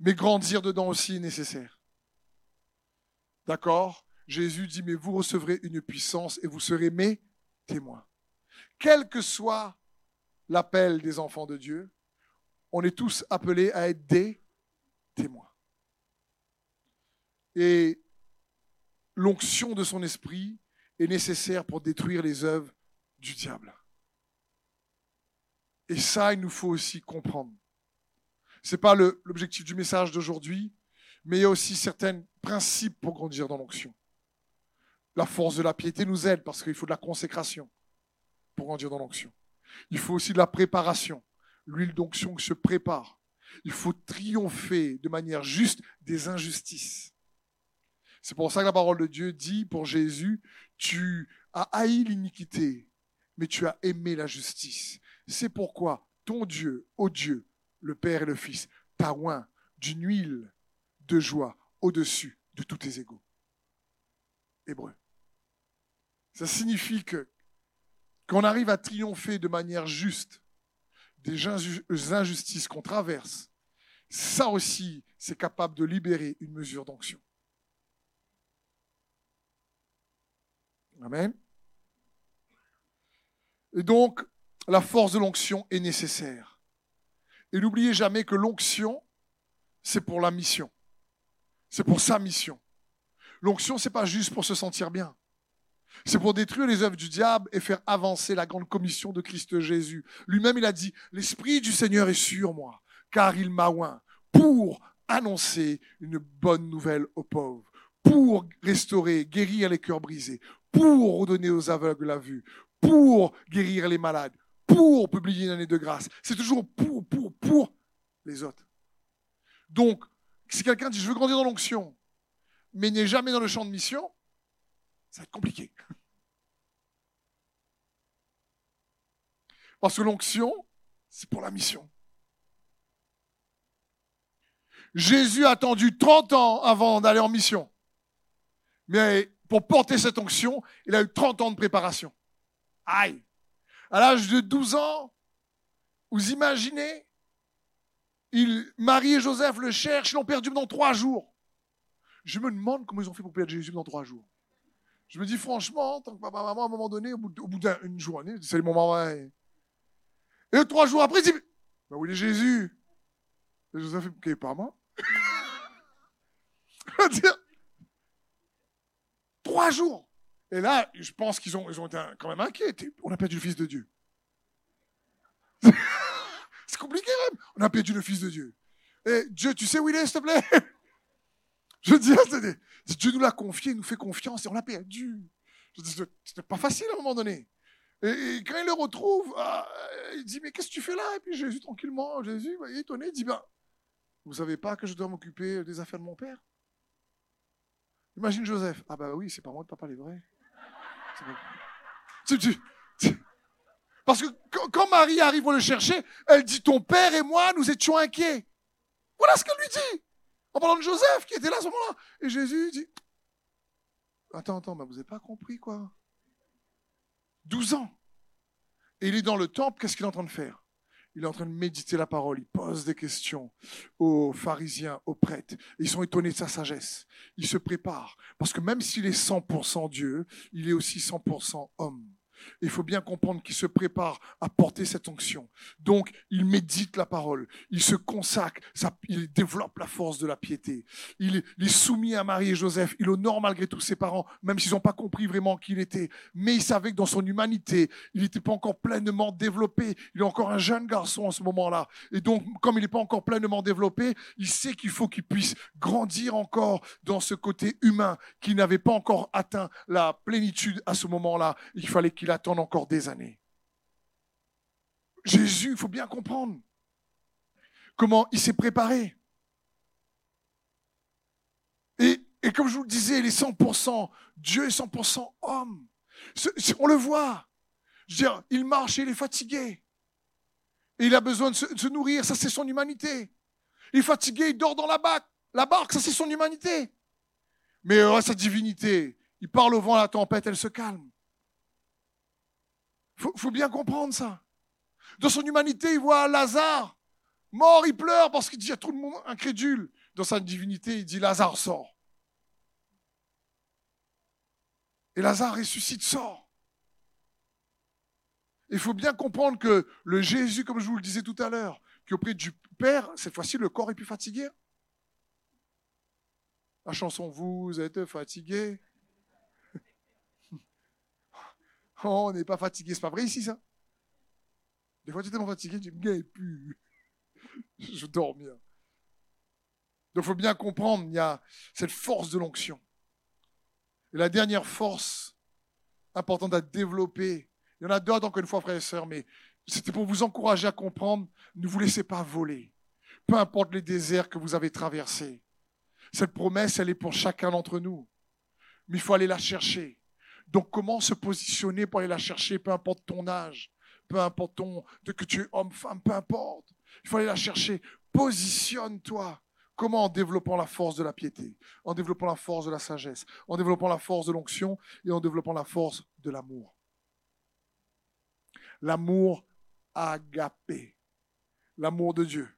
Mais grandir dedans aussi est nécessaire. D'accord? Jésus dit, mais vous recevrez une puissance et vous serez mes témoins. Quel que soit l'appel des enfants de Dieu, on est tous appelés à être des témoins. Et l'onction de son esprit est nécessaire pour détruire les œuvres du diable. Et ça, il nous faut aussi comprendre. Ce n'est pas l'objectif du message d'aujourd'hui, mais il y a aussi certains principes pour grandir dans l'onction. La force de la piété nous aide parce qu'il faut de la consécration pour grandir dans l'onction. Il faut aussi de la préparation. L'huile d'onction se prépare. Il faut triompher de manière juste des injustices. C'est pour ça que la parole de Dieu dit pour Jésus, tu as haï l'iniquité, mais tu as aimé la justice. C'est pourquoi ton Dieu, ô Dieu, le Père et le Fils, t'a oint d'une huile de joie au-dessus de tous tes égaux. Hébreu. Ça signifie que qu'on arrive à triompher de manière juste des injustices qu'on traverse, ça aussi, c'est capable de libérer une mesure d'onction. Amen. Et donc, la force de l'onction est nécessaire. Et n'oubliez jamais que l'onction, c'est pour la mission. C'est pour sa mission. L'onction, c'est pas juste pour se sentir bien. C'est pour détruire les œuvres du diable et faire avancer la grande commission de Christ Jésus. Lui-même, il a dit, l'Esprit du Seigneur est sur moi, car il m'a oint pour annoncer une bonne nouvelle aux pauvres, pour restaurer, guérir les cœurs brisés, pour redonner aux aveugles la vue, pour guérir les malades, pour publier une année de grâce. C'est toujours pour, pour, pour les autres. Donc, si quelqu'un dit je veux grandir dans l'onction, mais n'est jamais dans le champ de mission, ça va être compliqué. Parce que l'onction, c'est pour la mission. Jésus a attendu 30 ans avant d'aller en mission. Mais pour porter cette onction, il a eu 30 ans de préparation. Aïe. À l'âge de 12 ans, vous imaginez, il, Marie et Joseph le cherchent, ils l'ont perdu dans trois jours. Je me demande comment ils ont fait pour perdre Jésus dans trois jours. Je me dis franchement, tant que papa, maman, à un moment donné, au bout, d'une journée, c'est le moment. Et trois jours après, il dit, bah où est Jésus Et Joseph, qui est pas moi. trois jours. Et là, je pense qu'ils ont, ils ont été quand même inquiets. On a perdu le Fils de Dieu. c'est compliqué. On a perdu le Fils de Dieu. Et Dieu, tu sais où il est, s'il te plaît? Je veux Dieu nous l'a confié, nous fait confiance et on l'a perdu. C'était pas facile à un moment donné. Et, quand il le retrouve, ah, il dit, mais qu'est-ce que tu fais là? Et puis Jésus, tranquillement, Jésus, étonné, dit, ben, vous savez pas que je dois m'occuper des affaires de mon père? Imagine Joseph. Ah bah oui, c'est pas moi de papa les vrais. Parce que quand Marie arrive pour le chercher, elle dit Ton père et moi, nous étions inquiets. Voilà ce qu'elle lui dit. En parlant de Joseph qui était là à ce moment-là. Et Jésus dit Attends, attends, mais vous n'avez pas compris quoi 12 ans. Et il est dans le temple, qu'est-ce qu'il est en train de faire? Il est en train de méditer la parole, il pose des questions aux pharisiens, aux prêtres. Ils sont étonnés de sa sagesse. Il se prépare. Parce que même s'il est 100% Dieu, il est aussi 100% homme. Il faut bien comprendre qu'il se prépare à porter cette onction. Donc, il médite la parole, il se consacre, il développe la force de la piété. Il, est soumis à Marie et Joseph, il honore malgré tout ses parents, même s'ils n'ont pas compris vraiment qui il était. Mais il savait que dans son humanité, il n'était pas encore pleinement développé. Il est encore un jeune garçon à ce moment-là. Et donc, comme il n'est pas encore pleinement développé, il sait qu'il faut qu'il puisse grandir encore dans ce côté humain, qu'il n'avait pas encore atteint la plénitude à ce moment-là. Il fallait qu'il attendre encore des années. Jésus, il faut bien comprendre comment il s'est préparé. Et, et, comme je vous le disais, il est 100% Dieu est 100% homme. on le voit. Je veux dire, il marche et il est fatigué. Et il a besoin de se, nourrir, ça c'est son humanité. Il est fatigué, il dort dans la barque, la barque, ça c'est son humanité. Mais euh, sa divinité, il parle au vent la tempête, elle se calme. Il faut, bien comprendre ça. Dans son humanité, il voit Lazare mort, il pleure parce qu'il dit à tout le monde incrédule. Dans sa divinité, il dit Lazare sort. Et Lazare ressuscite, sort. Il faut bien comprendre que le Jésus, comme je vous le disais tout à l'heure, qui auprès du Père, cette fois-ci, le corps est plus fatigué. La chanson Vous êtes fatigué Oh, on n'est pas fatigué, c'est pas vrai ici ça Des fois tu es tellement fatigué, tu me plus. Je dors bien. Donc il faut bien comprendre, il y a cette force de l'onction. Et la dernière force importante à développer, il y en a d'autres encore une fois, frères et sœurs, mais c'était pour vous encourager à comprendre, ne vous laissez pas voler. Peu importe les déserts que vous avez traversés. Cette promesse, elle est pour chacun d'entre nous. Mais il faut aller la chercher. Donc comment se positionner pour aller la chercher, peu importe ton âge, peu importe ton, que tu es homme, femme, peu importe. Il faut aller la chercher. Positionne-toi. Comment? En développant la force de la piété, en développant la force de la sagesse, en développant la force de l'onction et en développant la force de l'amour. L'amour agapé. l'amour de Dieu.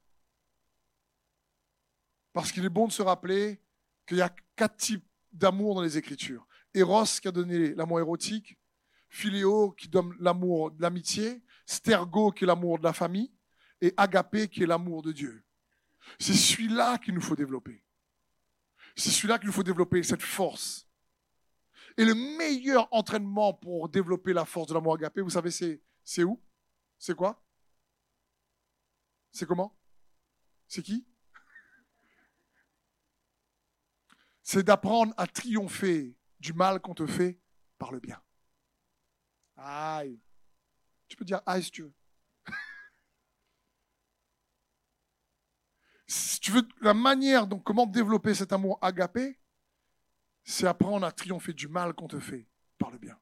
Parce qu'il est bon de se rappeler qu'il y a quatre types d'amour dans les Écritures. Eros qui a donné l'amour érotique, Philéo qui donne l'amour de l'amitié, Stergo qui est l'amour de la famille, et Agapé qui est l'amour de Dieu. C'est celui-là qu'il nous faut développer. C'est celui-là qu'il nous faut développer, cette force. Et le meilleur entraînement pour développer la force de l'amour agapé, vous savez, c'est, où? C'est quoi? C'est comment? C'est qui? C'est d'apprendre à triompher du mal qu'on te fait par le bien. Aïe. Tu peux dire aïe si tu veux. si tu veux, la manière, donc comment développer cet amour agapé, c'est apprendre à triompher du mal qu'on te fait par le bien.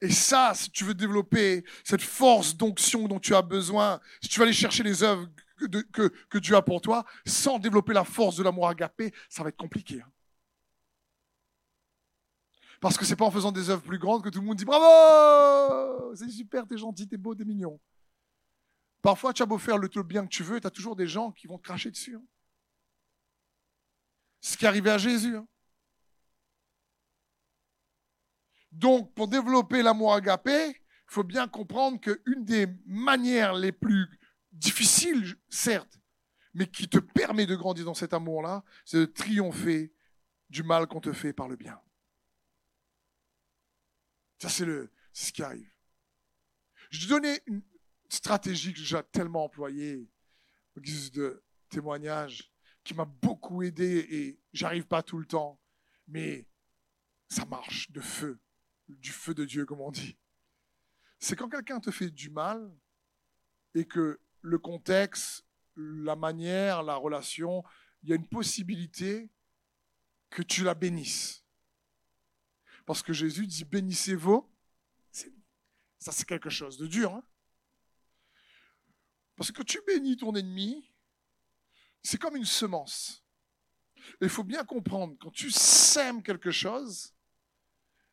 Et ça, si tu veux développer cette force d'onction dont tu as besoin, si tu veux aller chercher les œuvres que, que, Dieu a pour toi, sans développer la force de l'amour agapé, ça va être compliqué. Hein. Parce que c'est pas en faisant des œuvres plus grandes que tout le monde dit bravo, c'est super, t'es gentil, t'es beau, t'es mignon. Parfois, tu as beau faire le tout bien que tu veux, tu as toujours des gens qui vont te cracher dessus. Hein. C'est ce qui est arrivé à Jésus. Hein. Donc, pour développer l'amour agapé, il faut bien comprendre qu'une des manières les plus difficiles, certes, mais qui te permet de grandir dans cet amour-là, c'est de triompher du mal qu'on te fait par le bien. Ça, c'est ce qui arrive. Je donner une stratégie que j'ai tellement employée, au guise de témoignage, qui m'a beaucoup aidé et j'arrive pas tout le temps, mais ça marche de feu, du feu de Dieu, comme on dit. C'est quand quelqu'un te fait du mal et que le contexte, la manière, la relation, il y a une possibilité que tu la bénisses. Parce que Jésus dit bénissez-vous. Ça, c'est quelque chose de dur. Hein. Parce que tu bénis ton ennemi, c'est comme une semence. Il faut bien comprendre, quand tu sèmes quelque chose,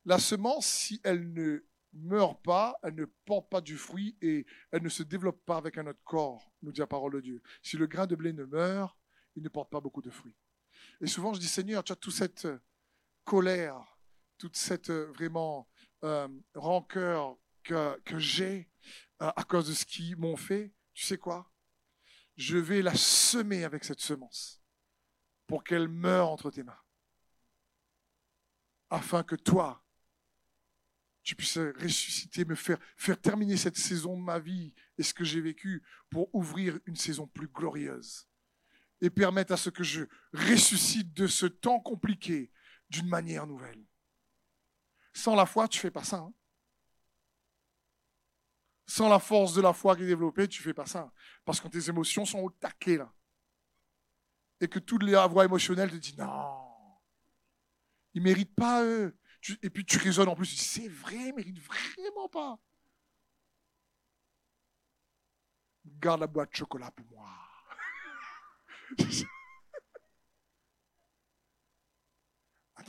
la semence, si elle ne meurt pas, elle ne porte pas du fruit et elle ne se développe pas avec un autre corps, nous dit la parole de Dieu. Si le grain de blé ne meurt, il ne porte pas beaucoup de fruits. Et souvent, je dis, Seigneur, tu as toute cette colère, toute cette vraiment euh, rancœur que, que j'ai euh, à cause de ce qu'ils m'ont fait. Tu sais quoi? Je vais la semer avec cette semence pour qu'elle meure entre tes mains. Afin que toi, tu puisses ressusciter, me faire, faire terminer cette saison de ma vie et ce que j'ai vécu pour ouvrir une saison plus glorieuse et permettre à ce que je ressuscite de ce temps compliqué d'une manière nouvelle. Sans la foi, tu fais pas ça. Hein sans la force de la foi qui est développée, tu fais pas ça. Parce que tes émotions sont au taquet, là. Et que toutes les voix émotionnelles te disent non, ils méritent pas eux. et puis tu raisonnes en plus, tu dis c'est vrai, ils méritent vraiment pas. Garde la boîte de chocolat pour moi.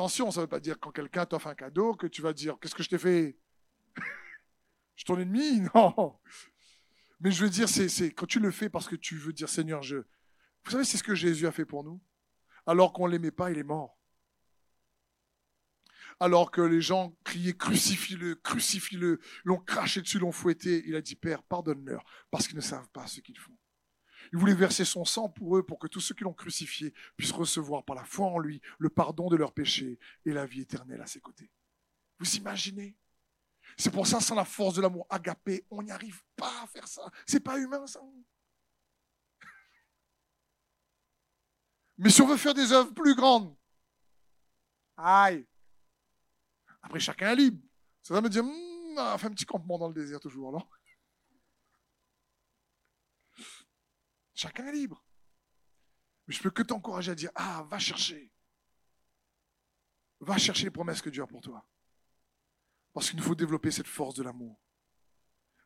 Attention, ça ne veut pas dire quand quelqu'un t'offre un cadeau que tu vas dire qu'est-ce que je t'ai fait? Je suis ton ennemi Non. Mais je veux dire, c'est quand tu le fais parce que tu veux dire Seigneur, je. Vous savez, c'est ce que Jésus a fait pour nous. Alors qu'on ne l'aimait pas, il est mort. Alors que les gens criaient crucifie-le, crucifie-le, l'ont craché dessus, l'ont fouetté, il a dit Père, pardonne-leur, parce qu'ils ne savent pas ce qu'ils font. Il voulait verser son sang pour eux, pour que tous ceux qui l'ont crucifié puissent recevoir par la foi en lui le pardon de leurs péchés et la vie éternelle à ses côtés. Vous imaginez? C'est pour ça, sans la force de l'amour agapé, on n'y arrive pas à faire ça. C'est pas humain, ça. Mais si on veut faire des œuvres plus grandes, aïe. Après, chacun est libre. Ça va me dire, on fait un petit campement dans le désert toujours, non Chacun est libre. Mais je peux que t'encourager à dire, ah, va chercher. Va chercher les promesses que Dieu a pour toi. Parce qu'il nous faut développer cette force de l'amour.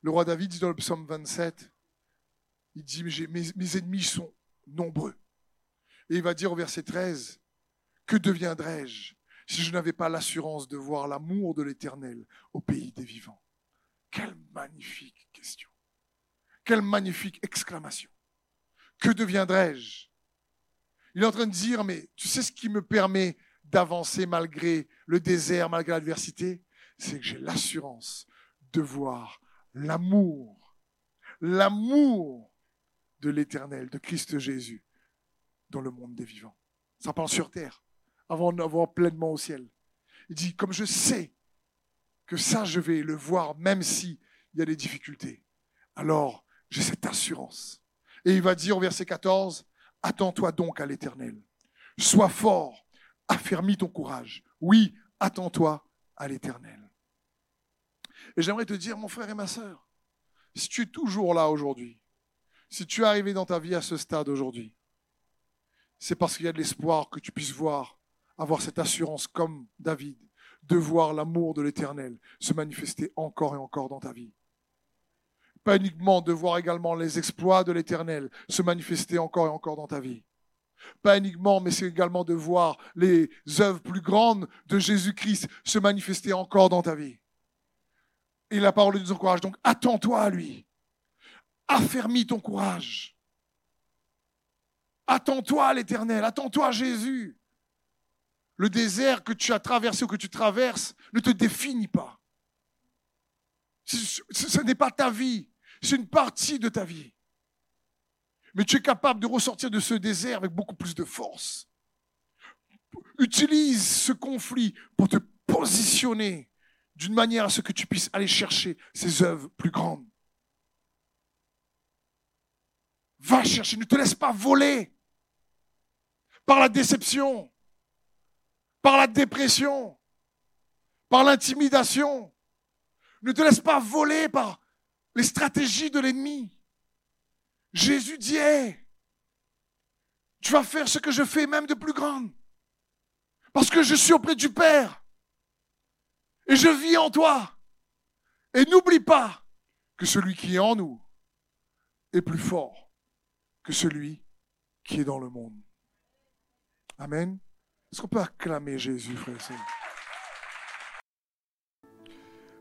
Le roi David dit dans le psaume 27, il dit, mes, mes ennemis sont nombreux. Et il va dire au verset 13, que deviendrais-je si je n'avais pas l'assurance de voir l'amour de l'Éternel au pays des vivants? Quelle magnifique question. Quelle magnifique exclamation. Que deviendrai-je? Il est en train de dire, mais tu sais ce qui me permet d'avancer malgré le désert, malgré l'adversité? C'est que j'ai l'assurance de voir l'amour, l'amour de l'éternel, de Christ Jésus, dans le monde des vivants. Ça parle sur terre, avant d'avoir pleinement au ciel. Il dit, comme je sais que ça, je vais le voir, même s'il y a des difficultés, alors j'ai cette assurance. Et il va dire au verset 14, attends-toi donc à l'éternel. Sois fort, affermis ton courage. Oui, attends-toi à l'éternel. Et j'aimerais te dire, mon frère et ma sœur, si tu es toujours là aujourd'hui, si tu es arrivé dans ta vie à ce stade aujourd'hui, c'est parce qu'il y a de l'espoir que tu puisses voir, avoir cette assurance comme David, de voir l'amour de l'Éternel se manifester encore et encore dans ta vie. Pas uniquement de voir également les exploits de l'Éternel se manifester encore et encore dans ta vie. Pas uniquement, mais c'est également de voir les œuvres plus grandes de Jésus-Christ se manifester encore dans ta vie. Et la parole nous encourage. Donc, attends-toi à lui. Affermis ton courage. Attends-toi à l'éternel. Attends-toi à Jésus. Le désert que tu as traversé ou que tu traverses ne te définit pas. Ce n'est pas ta vie. C'est une partie de ta vie. Mais tu es capable de ressortir de ce désert avec beaucoup plus de force. Utilise ce conflit pour te positionner d'une manière à ce que tu puisses aller chercher ces œuvres plus grandes. Va chercher, ne te laisse pas voler par la déception, par la dépression, par l'intimidation. Ne te laisse pas voler par les stratégies de l'ennemi. Jésus dit, tu vas faire ce que je fais même de plus grand. Parce que je suis auprès du Père. Et je vis en toi. Et n'oublie pas que celui qui est en nous est plus fort que celui qui est dans le monde. Amen. Est-ce qu'on peut acclamer Jésus, frère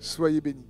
Soyez bénis.